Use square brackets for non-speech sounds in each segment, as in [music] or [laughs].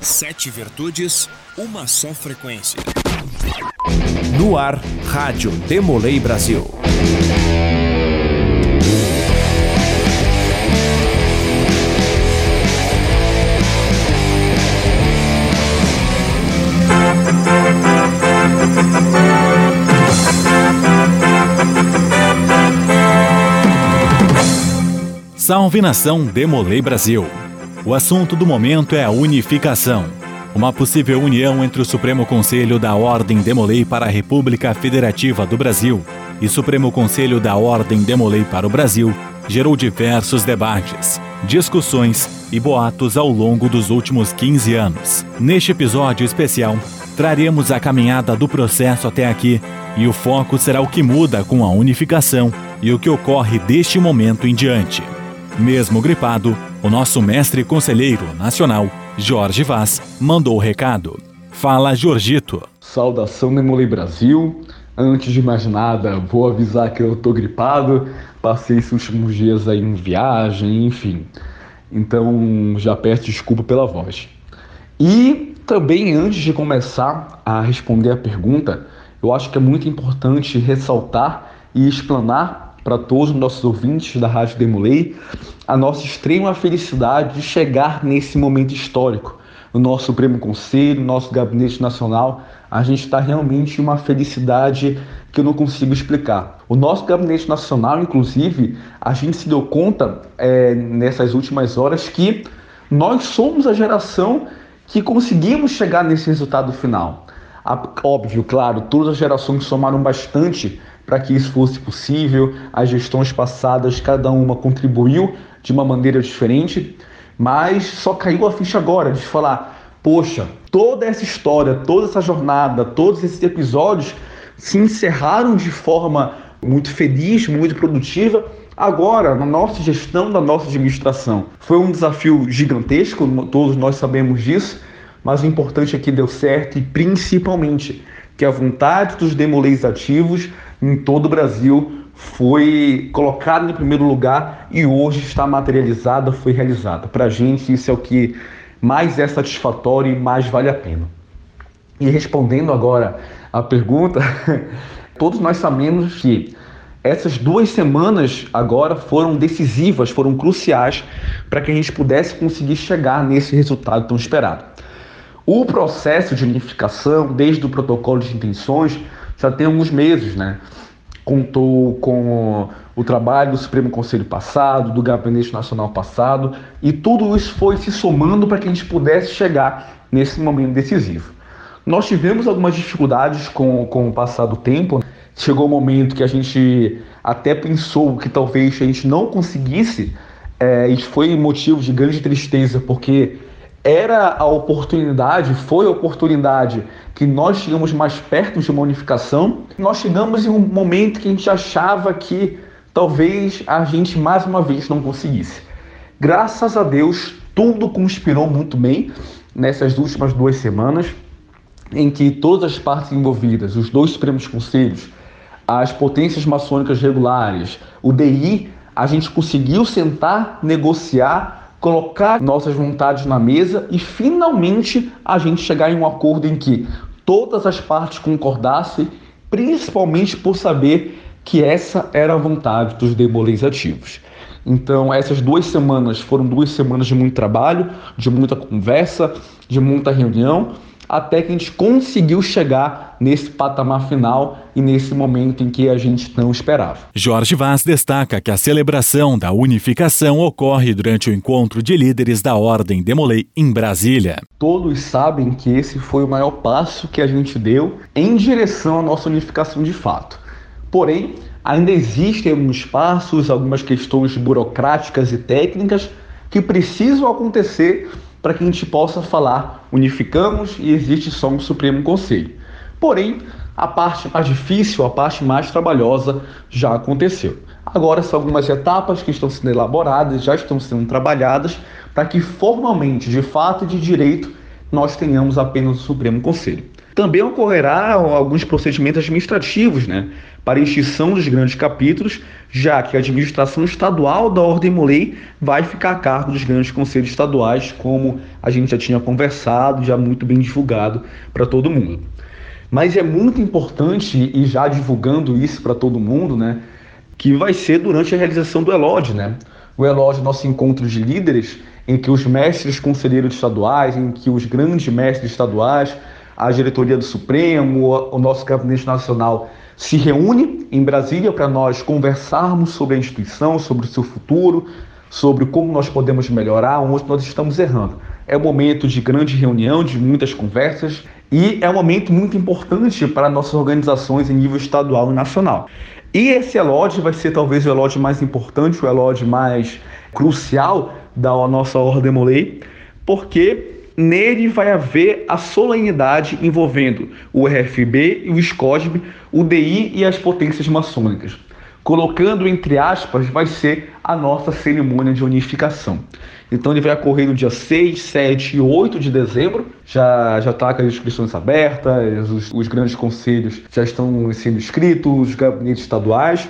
Sete virtudes, uma só frequência. No ar, Rádio Demolei Brasil. Salve nação Demolei Brasil. O assunto do momento é a unificação. Uma possível união entre o Supremo Conselho da Ordem Demolei para a República Federativa do Brasil e Supremo Conselho da Ordem Demolei para o Brasil gerou diversos debates, discussões e boatos ao longo dos últimos 15 anos. Neste episódio especial, traremos a caminhada do processo até aqui e o foco será o que muda com a unificação e o que ocorre deste momento em diante. Mesmo gripado, o nosso mestre conselheiro nacional, Jorge Vaz, mandou o recado. Fala, Jorgito. Saudação Nemolei Brasil. Antes de mais nada, vou avisar que eu tô gripado. Passei esses últimos dias aí em viagem, enfim. Então já peço desculpa pela voz. E também antes de começar a responder a pergunta, eu acho que é muito importante ressaltar e explanar para todos os nossos ouvintes da Rádio Demolei a nossa extrema felicidade de chegar nesse momento histórico. No nosso Supremo Conselho, no nosso Gabinete Nacional, a gente está realmente em uma felicidade que eu não consigo explicar. O nosso Gabinete Nacional, inclusive, a gente se deu conta é, nessas últimas horas que nós somos a geração que conseguimos chegar nesse resultado final. Óbvio, claro, todas as gerações somaram bastante para que isso fosse possível. As gestões passadas, cada uma contribuiu de uma maneira diferente, mas só caiu a ficha agora de falar: poxa, toda essa história, toda essa jornada, todos esses episódios se encerraram de forma muito feliz, muito produtiva. Agora, na nossa gestão, na nossa administração. Foi um desafio gigantesco, todos nós sabemos disso, mas o importante é que deu certo e principalmente que a vontade dos demolês ativos em todo o Brasil foi colocada em primeiro lugar e hoje está materializada, foi realizada. Para a gente, isso é o que mais é satisfatório e mais vale a pena. E respondendo agora a pergunta, [laughs] todos nós sabemos que essas duas semanas agora foram decisivas, foram cruciais para que a gente pudesse conseguir chegar nesse resultado tão esperado. O processo de unificação, desde o protocolo de intenções, já tem alguns meses, né? Contou com o trabalho do Supremo Conselho passado, do Gabinete Nacional passado, e tudo isso foi se somando para que a gente pudesse chegar nesse momento decisivo. Nós tivemos algumas dificuldades com, com o passar do tempo. Chegou o um momento que a gente até pensou que talvez a gente não conseguisse, é, e foi motivo de grande tristeza, porque era a oportunidade, foi a oportunidade que nós chegamos mais perto de uma unificação. Nós chegamos em um momento que a gente achava que talvez a gente mais uma vez não conseguisse. Graças a Deus, tudo conspirou muito bem nessas últimas duas semanas, em que todas as partes envolvidas, os dois Supremos Conselhos, as potências maçônicas regulares, o DI, a gente conseguiu sentar, negociar colocar nossas vontades na mesa e finalmente a gente chegar em um acordo em que todas as partes concordassem, principalmente por saber que essa era a vontade dos demolês ativos. Então, essas duas semanas foram duas semanas de muito trabalho, de muita conversa, de muita reunião, até que a gente conseguiu chegar nesse patamar final e nesse momento em que a gente não esperava. Jorge Vaz destaca que a celebração da unificação ocorre durante o encontro de líderes da Ordem Demolei em Brasília. Todos sabem que esse foi o maior passo que a gente deu em direção à nossa unificação de fato. Porém, ainda existem alguns passos, algumas questões burocráticas e técnicas que precisam acontecer para que a gente possa falar unificamos e existe só um Supremo Conselho. Porém, a parte mais difícil, a parte mais trabalhosa já aconteceu. Agora são algumas etapas que estão sendo elaboradas, já estão sendo trabalhadas, para que formalmente, de fato e de direito, nós tenhamos apenas o Supremo Conselho. Também ocorrerá alguns procedimentos administrativos, né, para extinção dos grandes capítulos, já que a administração estadual da Ordem Molei vai ficar a cargo dos grandes conselhos estaduais, como a gente já tinha conversado, já muito bem divulgado para todo mundo. Mas é muito importante, e já divulgando isso para todo mundo, né, que vai ser durante a realização do ELOD, né? O ELOD, nosso encontro de líderes, em que os mestres conselheiros estaduais, em que os grandes mestres estaduais, a diretoria do Supremo, o nosso gabinete nacional se reúne em Brasília para nós conversarmos sobre a instituição, sobre o seu futuro, sobre como nós podemos melhorar, onde nós estamos errando. É um momento de grande reunião, de muitas conversas e é um momento muito importante para nossas organizações em nível estadual e nacional. E esse ELOD vai ser talvez o ELOD mais importante, o ELOD mais crucial da nossa Ordem Molei, porque nele vai haver a solenidade envolvendo o RFB e o SCOSB, o DI e as potências maçônicas colocando entre aspas, vai ser a nossa cerimônia de unificação. Então ele vai ocorrer no dia 6, 7 e 8 de dezembro. Já já está com as inscrições abertas, os, os grandes conselhos já estão sendo inscritos, os gabinetes estaduais.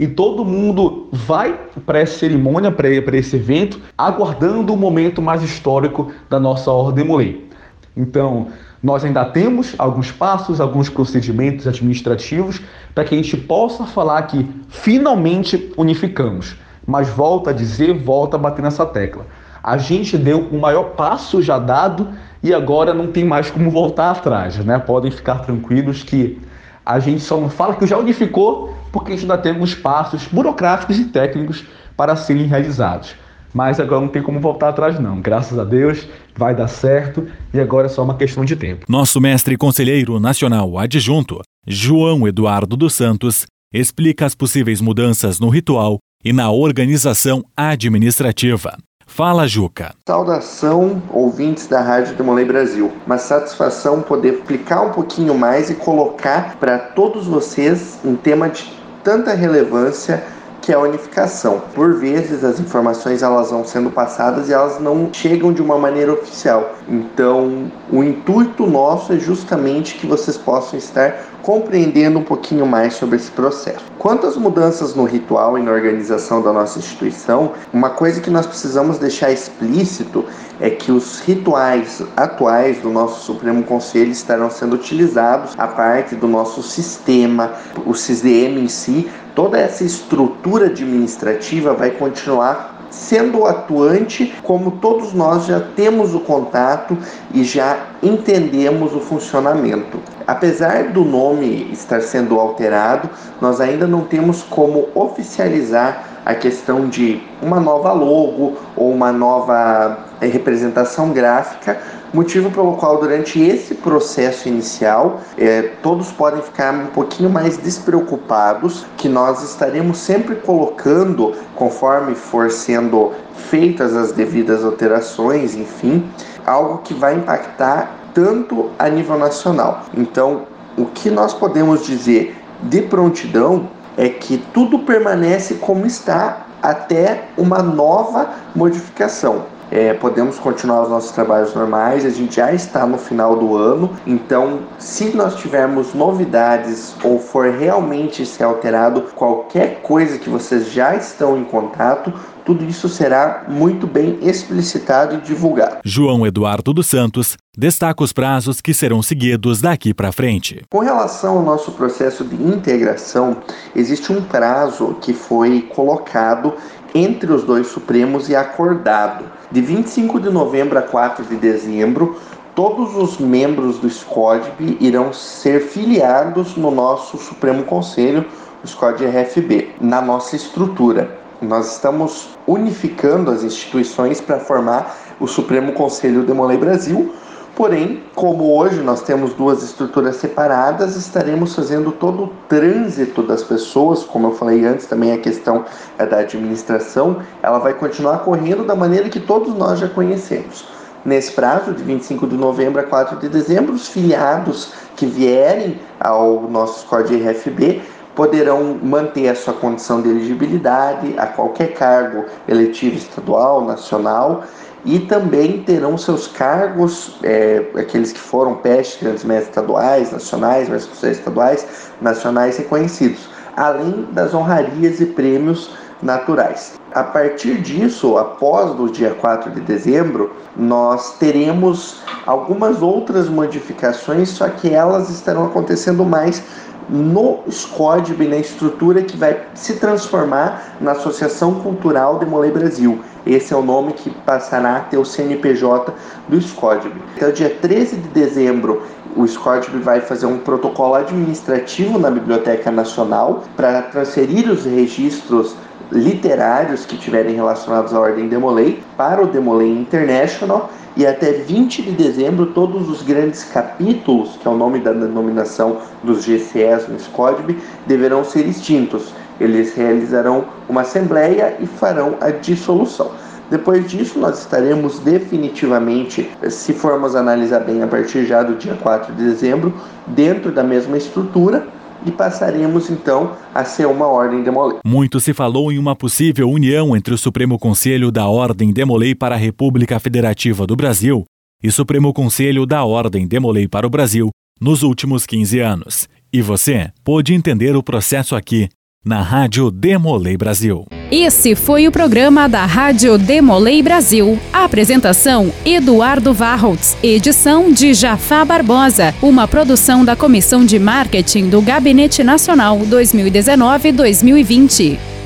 E todo mundo vai para essa cerimônia, para esse evento, aguardando o momento mais histórico da nossa Ordem Molei. Então, nós ainda temos alguns passos, alguns procedimentos administrativos para que a gente possa falar que finalmente unificamos. Mas volta a dizer, volta a bater nessa tecla. A gente deu o maior passo já dado e agora não tem mais como voltar atrás, né? Podem ficar tranquilos que a gente só não fala que já unificou porque a gente ainda tem alguns passos burocráticos e técnicos para serem realizados. Mas agora não tem como voltar atrás, não. Graças a Deus, vai dar certo e agora é só uma questão de tempo. Nosso mestre conselheiro nacional adjunto, João Eduardo dos Santos, explica as possíveis mudanças no ritual e na organização administrativa. Fala, Juca. Saudação, ouvintes da Rádio Demolei Brasil. Uma satisfação poder explicar um pouquinho mais e colocar para todos vocês um tema de tanta relevância que é a unificação. Por vezes as informações elas vão sendo passadas e elas não chegam de uma maneira oficial. Então, o intuito nosso é justamente que vocês possam estar compreendendo um pouquinho mais sobre esse processo. Quanto às mudanças no ritual e na organização da nossa instituição, uma coisa que nós precisamos deixar explícito é que os rituais atuais do nosso Supremo Conselho estarão sendo utilizados a parte do nosso sistema, o CISDM em si, toda essa estrutura administrativa vai continuar sendo atuante, como todos nós já temos o contato e já entendemos o funcionamento. Apesar do nome estar sendo alterado, nós ainda não temos como oficializar a questão de uma nova logo ou uma nova eh, representação gráfica, motivo pelo qual durante esse processo inicial é, todos podem ficar um pouquinho mais despreocupados, que nós estaremos sempre colocando, conforme for sendo feitas as devidas alterações, enfim, algo que vai impactar tanto a nível nacional. Então, o que nós podemos dizer de prontidão é que tudo permanece como está até uma nova modificação. É, podemos continuar os nossos trabalhos normais, a gente já está no final do ano, então se nós tivermos novidades ou for realmente ser alterado qualquer coisa que vocês já estão em contato, tudo isso será muito bem explicitado e divulgado. João Eduardo dos Santos destaca os prazos que serão seguidos daqui para frente. Com relação ao nosso processo de integração, existe um prazo que foi colocado entre os dois Supremos e acordado. De 25 de novembro a 4 de dezembro, todos os membros do SCODB irão ser filiados no nosso Supremo Conselho, o SCOD RFB, na nossa estrutura. Nós estamos unificando as instituições para formar o Supremo Conselho Demolei Brasil, Porém, como hoje nós temos duas estruturas separadas, estaremos fazendo todo o trânsito das pessoas, como eu falei antes, também a questão é da administração, ela vai continuar correndo da maneira que todos nós já conhecemos. Nesse prazo, de 25 de novembro a 4 de dezembro, os filiados que vierem ao nosso código RFB poderão manter a sua condição de elegibilidade a qualquer cargo eletivo estadual, nacional e também terão seus cargos, é, aqueles que foram pestes, grandes mestres estaduais, nacionais, mestres estaduais, nacionais reconhecidos, além das honrarias e prêmios naturais. A partir disso, após o dia 4 de dezembro, nós teremos algumas outras modificações, só que elas estarão acontecendo mais no SCODB, na estrutura que vai se transformar na Associação Cultural Demolei Brasil. Esse é o nome que passará a ter o CNPJ do SCODB. Então, dia 13 de dezembro, o SCODB vai fazer um protocolo administrativo na Biblioteca Nacional para transferir os registros literários que tiverem relacionados à Ordem Demolei para o Demolei International e até 20 de dezembro todos os grandes capítulos, que é o nome da denominação dos GCS no SCODB, deverão ser extintos. Eles realizarão uma assembleia e farão a dissolução. Depois disso, nós estaremos definitivamente, se formos analisar bem a partir já do dia 4 de dezembro, dentro da mesma estrutura, e passaremos então a ser uma ordem demolei. Muito se falou em uma possível união entre o Supremo Conselho da Ordem Demolei para a República Federativa do Brasil e Supremo Conselho da Ordem Demolei para o Brasil nos últimos 15 anos. E você pôde entender o processo aqui na Rádio Demolei Brasil. Esse foi o programa da Rádio Demolei Brasil. A apresentação: Eduardo Varholtz. Edição de Jafá Barbosa. Uma produção da Comissão de Marketing do Gabinete Nacional 2019-2020.